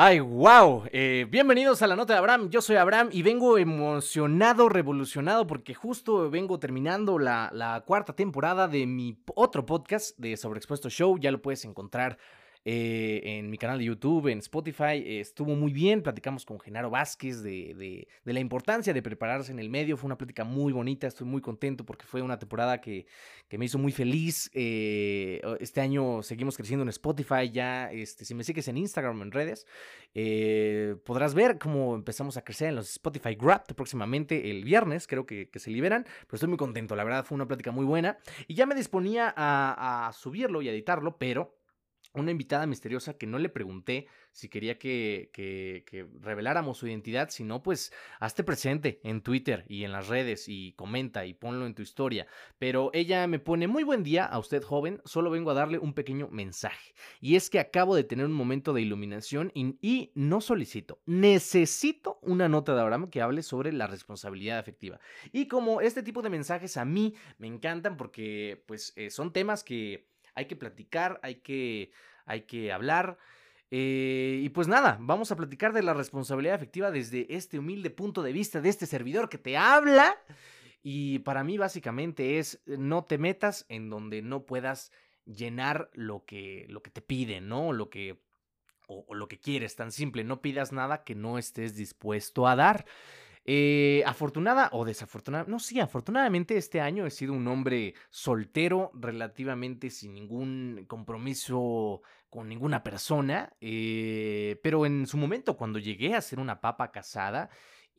Ay, wow. Eh, bienvenidos a la nota de Abraham. Yo soy Abraham y vengo emocionado, revolucionado, porque justo vengo terminando la, la cuarta temporada de mi otro podcast de Sobreexpuesto Show. Ya lo puedes encontrar eh, en mi canal de YouTube, en Spotify. estuvo muy bien, platicamos con Genaro Vázquez de, la importancia de prepararse en el medio. Fue una plática muy bonita, estoy muy contento porque fue una temporada que, me hizo muy feliz. Eh, este año seguimos creciendo en Spotify, ya este, si me sigues en Instagram, en redes, eh, podrás ver cómo empezamos a crecer en los Spotify Grabbed próximamente el viernes, creo que, se liberan, pero estoy muy contento, la verdad fue una plática muy buena y ya me disponía a subirlo y a editarlo, pero una invitada misteriosa que no le pregunté si quería que, que, reveláramos su identidad, sino pues hazte presente en Twitter y en las redes y comenta y ponlo en tu historia. Pero ella me pone muy buen día a usted joven, solo vengo a darle un pequeño mensaje. Y es que acabo de tener un momento de iluminación y, no solicito, necesito una nota de Abraham que hable sobre la responsabilidad afectiva. Y como este tipo de mensajes a mí me encantan porque pues eh, son temas que hay que platicar, hay que, hay que hablar. Eh, y pues nada, vamos a platicar de la responsabilidad efectiva desde este humilde punto de vista de este servidor que te habla. Y para mí básicamente es no te metas en donde no puedas llenar lo que, lo que te piden, ¿no? Lo que, o lo que quieres, tan simple. No pidas nada que no estés dispuesto a dar. Eh, afortunada o desafortunada, no, sí, afortunadamente este año he sido un hombre soltero, relativamente sin ningún compromiso con ninguna persona, eh, pero en su momento cuando llegué a ser una papa casada,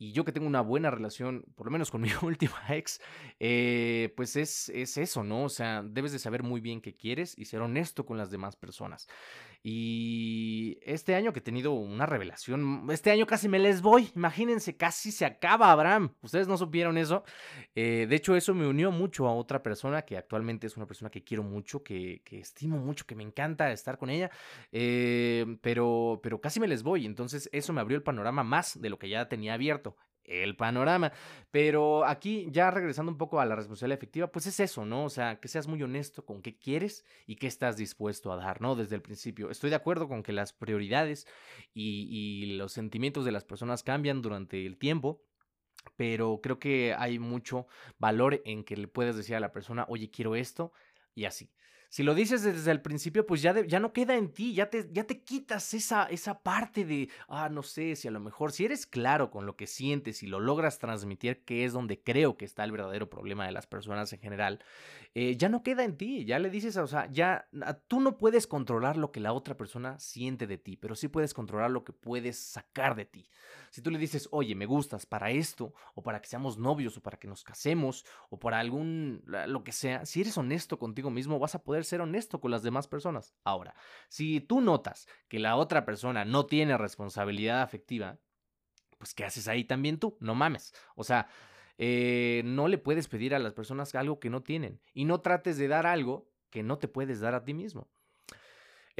y yo que tengo una buena relación, por lo menos con mi última ex, eh, pues es, es eso, ¿no? O sea, debes de saber muy bien qué quieres y ser honesto con las demás personas. Y este año que he tenido una revelación, este año casi me les voy, imagínense, casi se acaba Abraham. Ustedes no supieron eso. Eh, de hecho, eso me unió mucho a otra persona que actualmente es una persona que quiero mucho, que, que estimo mucho, que me encanta estar con ella, eh, pero, pero casi me les voy. Entonces eso me abrió el panorama más de lo que ya tenía abierto el panorama. Pero aquí, ya regresando un poco a la responsabilidad efectiva, pues es eso, ¿no? O sea, que seas muy honesto con qué quieres y qué estás dispuesto a dar, ¿no? Desde el principio. Estoy de acuerdo con que las prioridades y, los sentimientos de las personas cambian durante el tiempo. Pero creo que hay mucho valor en que le puedes decir a la persona, oye, quiero esto, y así. Si lo dices desde el principio, pues ya, ya no queda en ti, ya te, ya te quitas esa, esa parte de, ah, no sé, si a lo mejor, si eres claro con lo que sientes y lo logras transmitir, que es donde creo que está el verdadero problema de las personas en general, eh, ya no queda en ti, ya le dices, o sea, ya tú no puedes controlar lo que la otra persona siente de ti, pero sí puedes controlar lo que puedes sacar de ti. Si tú le dices, oye, me gustas para esto, o para que seamos novios, o para que nos casemos, o para algún, lo que sea, si eres honesto contigo mismo, vas a poder ser honesto con las demás personas. Ahora, si tú notas que la otra persona no tiene responsabilidad afectiva, pues ¿qué haces ahí también tú? No mames. O sea, eh, no le puedes pedir a las personas algo que no tienen y no trates de dar algo que no te puedes dar a ti mismo.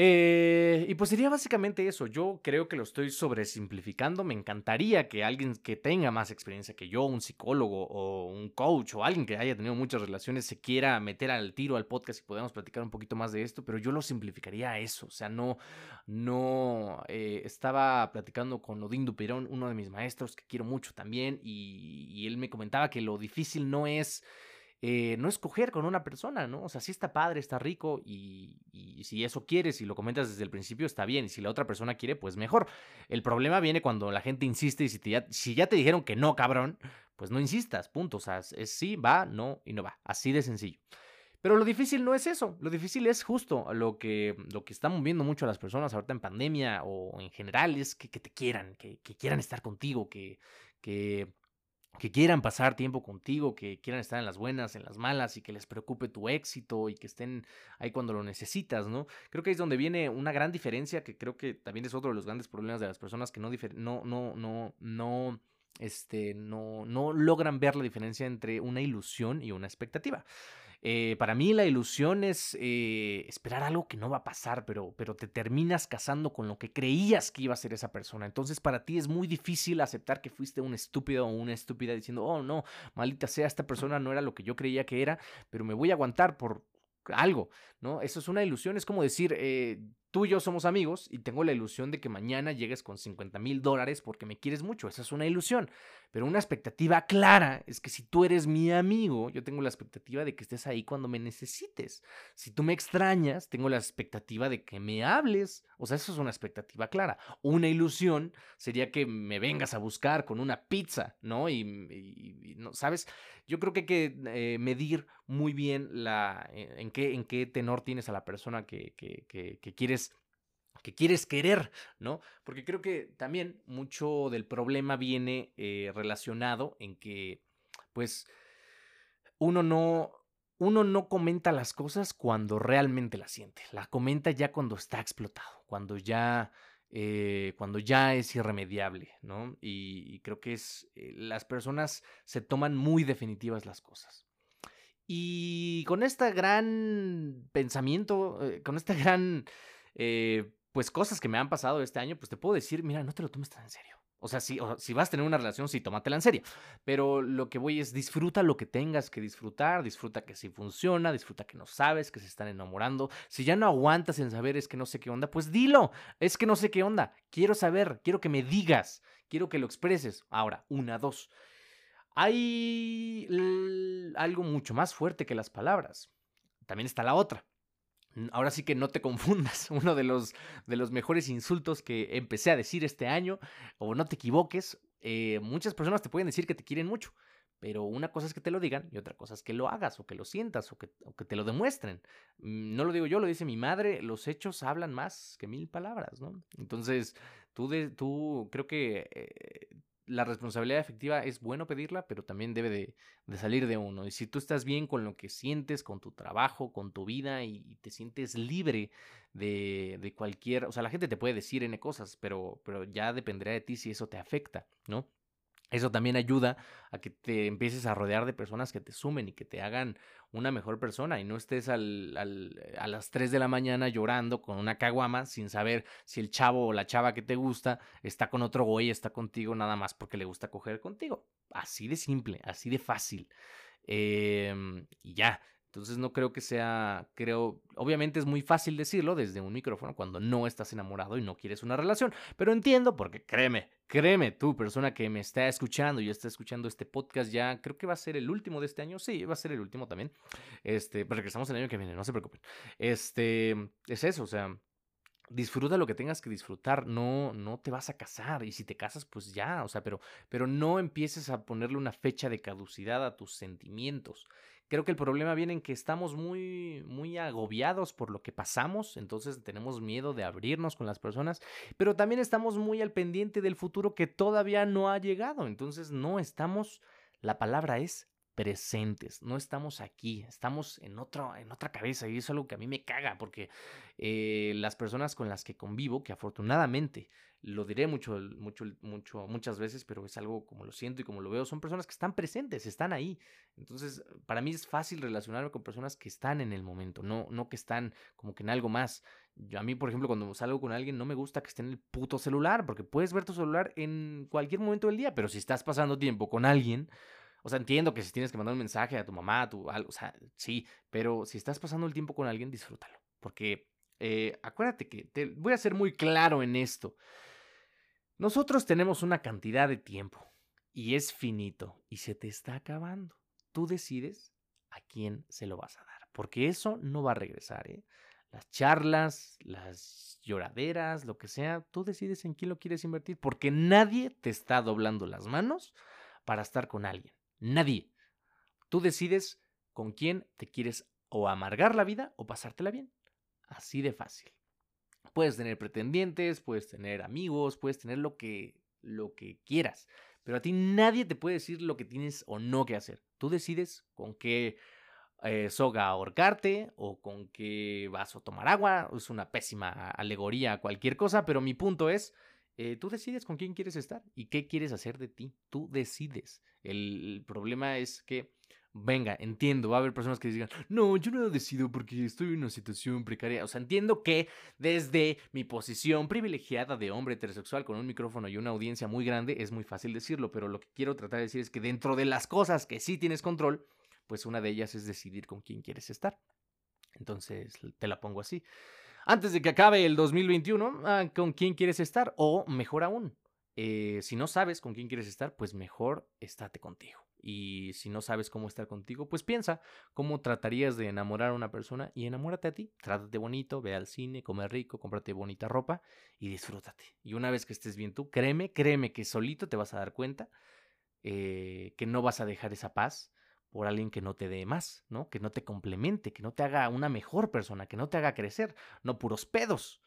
Eh, y pues sería básicamente eso. Yo creo que lo estoy sobresimplificando. Me encantaría que alguien que tenga más experiencia que yo, un psicólogo o un coach o alguien que haya tenido muchas relaciones, se quiera meter al tiro al podcast y podamos platicar un poquito más de esto, pero yo lo simplificaría a eso. O sea, no, no eh, estaba platicando con Odín Dupirón, uno de mis maestros que quiero mucho también, y él me comentaba que lo difícil no es eh, no escoger con una persona, ¿no? O sea, si está padre, está rico y, si eso quieres y lo comentas desde el principio, está bien. Y si la otra persona quiere, pues mejor. El problema viene cuando la gente insiste y si, ya, si ya te dijeron que no, cabrón, pues no insistas, punto. O sea, es sí, va, no y no va. Así de sencillo. Pero lo difícil no es eso, lo difícil es justo lo que, lo que están moviendo mucho a las personas ahorita en pandemia o en general es que, te quieran, que, quieran estar contigo, que que quieran pasar tiempo contigo, que quieran estar en las buenas, en las malas y que les preocupe tu éxito y que estén ahí cuando lo necesitas, ¿no? Creo que es donde viene una gran diferencia que creo que también es otro de los grandes problemas de las personas que no no no no no este no no logran ver la diferencia entre una ilusión y una expectativa. Eh, para mí la ilusión es eh, esperar algo que no va a pasar, pero, pero te terminas casando con lo que creías que iba a ser esa persona. Entonces para ti es muy difícil aceptar que fuiste un estúpido o una estúpida diciendo, oh no, maldita sea, esta persona no era lo que yo creía que era, pero me voy a aguantar por algo, ¿no? Eso es una ilusión, es como decir, eh, tú y yo somos amigos y tengo la ilusión de que mañana llegues con 50 mil dólares porque me quieres mucho. Esa es una ilusión. Pero una expectativa clara es que si tú eres mi amigo, yo tengo la expectativa de que estés ahí cuando me necesites. Si tú me extrañas, tengo la expectativa de que me hables. O sea, eso es una expectativa clara. Una ilusión sería que me vengas a buscar con una pizza, ¿no? Y, ¿no? ¿sabes? Yo creo que hay que eh, medir muy bien la, eh, en, qué, en qué tenor tienes a la persona que, que, que quieres que quieres querer, ¿no? Porque creo que también mucho del problema viene eh, relacionado en que, pues, uno no, uno no comenta las cosas cuando realmente las siente, la comenta ya cuando está explotado, cuando ya, eh, cuando ya es irremediable, ¿no? Y, creo que es, eh, las personas se toman muy definitivas las cosas. Y con este gran pensamiento, con este gran pues cosas que me han pasado este año, pues te puedo decir, mira, no te lo tomes tan en serio. O sea, si, si vas a tener una relación, sí, tómatela en serio. Pero lo que voy es disfruta lo que tengas que disfrutar, disfruta que sí funciona, disfruta que no sabes, que se están enamorando. Si ya no aguantas en saber es que no sé qué onda, pues dilo. Es que no sé qué onda. Quiero saber, quiero que me digas, quiero que lo expreses. Ahora, una, dos. Hay algo mucho más fuerte que las palabras. También está la otra Ahora sí que no te confundas, uno de los, de los mejores insultos que empecé a decir este año, o no te equivoques, eh, muchas personas te pueden decir que te quieren mucho, pero una cosa es que te lo digan y otra cosa es que lo hagas o que lo sientas o que, te lo demuestren. Mm, no lo digo yo, lo dice mi madre, los hechos hablan más que mil palabras, ¿no? Entonces, tú, de, tú creo que eh, la responsabilidad efectiva es bueno pedirla, pero también debe de, salir de uno. Y si tú estás bien con lo que sientes, con tu trabajo, con tu vida y, te sientes libre de, de, cualquier, o sea, la gente te puede decir N cosas, pero, pero ya dependerá de ti si eso te afecta, ¿no? Eso también ayuda a que te empieces a rodear de personas que te sumen y que te hagan una mejor persona y no estés al, al, a las 3 de la mañana llorando con una caguama sin saber si el chavo o la chava que te gusta está con otro güey, está contigo nada más porque le gusta coger contigo. Así de simple, así de fácil. Eh, y ya, entonces no creo que sea, creo, obviamente es muy fácil decirlo desde un micrófono cuando no estás enamorado y no quieres una relación, pero entiendo porque créeme, créeme tú, persona que me está escuchando y está escuchando este podcast ya, creo que va a ser el último de este año, sí, va a ser el último también, este, pero regresamos el año que viene, no se preocupen, este, es eso, o sea, disfruta lo que tengas que disfrutar, no, no te vas a casar y si te casas pues ya, o sea, pero, pero no empieces a ponerle una fecha de caducidad a tus sentimientos. Creo que el problema viene en que estamos muy, muy agobiados por lo que pasamos, entonces tenemos miedo de abrirnos con las personas, pero también estamos muy al pendiente del futuro que todavía no ha llegado, entonces no estamos, la palabra es presentes, no estamos aquí, estamos en, otro, en otra cabeza y eso es algo que a mí me caga porque eh, las personas con las que convivo, que afortunadamente lo diré mucho, mucho, muchas veces, pero es algo como lo siento y como lo veo, son personas que están presentes, están ahí. Entonces, para mí es fácil relacionarme con personas que están en el momento, no, no que están como que en algo más. Yo, a mí, por ejemplo, cuando salgo con alguien, no me gusta que esté en el puto celular, porque puedes ver tu celular en cualquier momento del día, pero si estás pasando tiempo con alguien, o sea, entiendo que si tienes que mandar un mensaje a tu mamá, a tu algo, o sea, sí, pero si estás pasando el tiempo con alguien, disfrútalo. Porque eh, acuérdate que te voy a ser muy claro en esto. Nosotros tenemos una cantidad de tiempo y es finito y se te está acabando. Tú decides a quién se lo vas a dar, porque eso no va a regresar. ¿eh? Las charlas, las lloraderas, lo que sea, tú decides en quién lo quieres invertir, porque nadie te está doblando las manos para estar con alguien. Nadie. Tú decides con quién te quieres o amargar la vida o pasártela bien. Así de fácil. Puedes tener pretendientes, puedes tener amigos, puedes tener lo que, lo que quieras. Pero a ti nadie te puede decir lo que tienes o no que hacer. Tú decides con qué eh, soga ahorcarte o con qué vaso tomar agua. Es una pésima alegoría cualquier cosa, pero mi punto es, eh, tú decides con quién quieres estar y qué quieres hacer de ti. Tú decides. el problema es que venga, entiendo, va a haber personas que digan, no, yo no decido porque estoy en una situación precaria. O sea, entiendo que desde mi posición privilegiada de hombre heterosexual con un micrófono y una audiencia muy grande es muy fácil decirlo, pero lo que quiero tratar de decir es que dentro de las cosas que sí tienes control, pues una de ellas es decidir con quién quieres estar. Entonces, te la pongo así. Antes de que acabe el 2021, ah, con quién quieres estar o mejor aún, eh, si no sabes con quién quieres estar, pues mejor estate contigo. Y si no sabes cómo estar contigo, pues piensa cómo tratarías de enamorar a una persona y enamórate a ti. Trátate bonito, ve al cine, come rico, cómprate bonita ropa y disfrútate. Y una vez que estés bien tú, créeme, créeme que solito te vas a dar cuenta eh, que no vas a dejar esa paz por alguien que no te dé más, ¿no? Que no te complemente, que no te haga una mejor persona, que no te haga crecer, no puros pedos,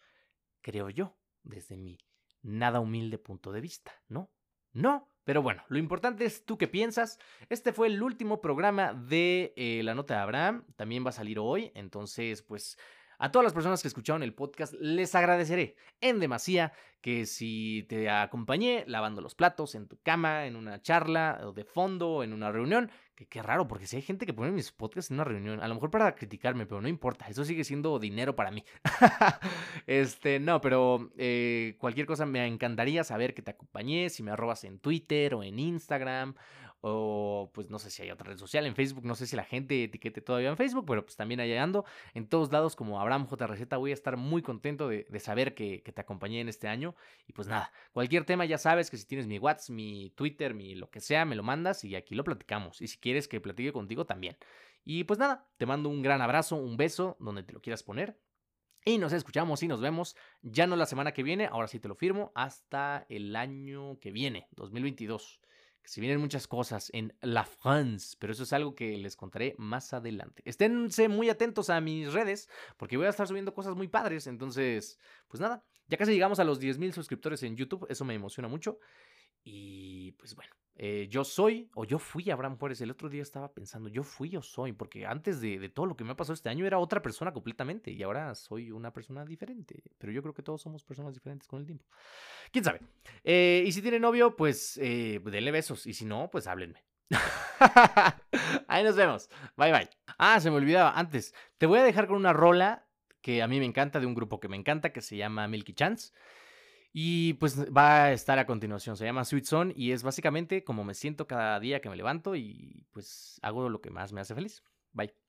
creo yo, desde mi nada humilde punto de vista, ¿no? No, pero bueno, lo importante es tú qué piensas. Este fue el último programa de eh, La Nota de Abraham. También va a salir hoy. Entonces, pues a todas las personas que escucharon el podcast, les agradeceré en demasía que si te acompañé lavando los platos en tu cama, en una charla o de fondo, en una reunión, que qué raro, porque si hay gente que pone mis podcasts en una reunión, a lo mejor para criticarme, pero no importa, eso sigue siendo dinero para mí. este, no, pero eh, cualquier cosa me encantaría saber que te acompañé, si me arrobas en Twitter o en Instagram o pues no sé si hay otra red social en Facebook, no sé si la gente etiquete todavía en Facebook, pero pues también allá ando en todos lados como Abraham J. Receta, voy a estar muy contento de, saber que, te acompañé en este año y pues nada, cualquier tema ya sabes que si tienes mi WhatsApp, mi Twitter, mi lo que sea, me lo mandas y aquí lo platicamos y si quieres que platique contigo también. Y pues nada, te mando un gran abrazo, un beso donde te lo quieras poner. Y nos escuchamos y nos vemos ya no la semana que viene, ahora sí te lo firmo, hasta el año que viene, 2022 que se vienen muchas cosas en La France, pero eso es algo que les contaré más adelante. Esténse muy atentos a mis redes, porque voy a estar subiendo cosas muy padres, entonces, pues nada, ya casi llegamos a los 10.000 suscriptores en YouTube, eso me emociona mucho. Y pues bueno, eh, yo soy o yo fui Abraham Juárez. El otro día estaba pensando, yo fui o soy, porque antes de, todo lo que me ha pasado este año era otra persona completamente y ahora soy una persona diferente. Pero yo creo que todos somos personas diferentes con el tiempo. ¿Quién sabe? Eh, y si tiene novio, pues eh, denle besos. Y si no, pues háblenme. Ahí nos vemos. Bye bye. Ah, se me olvidaba antes. Te voy a dejar con una rola que a mí me encanta, de un grupo que me encanta, que se llama Milky Chance. Y pues va a estar a continuación. Se llama Sweet Zone y es básicamente como me siento cada día que me levanto y pues hago lo que más me hace feliz. Bye.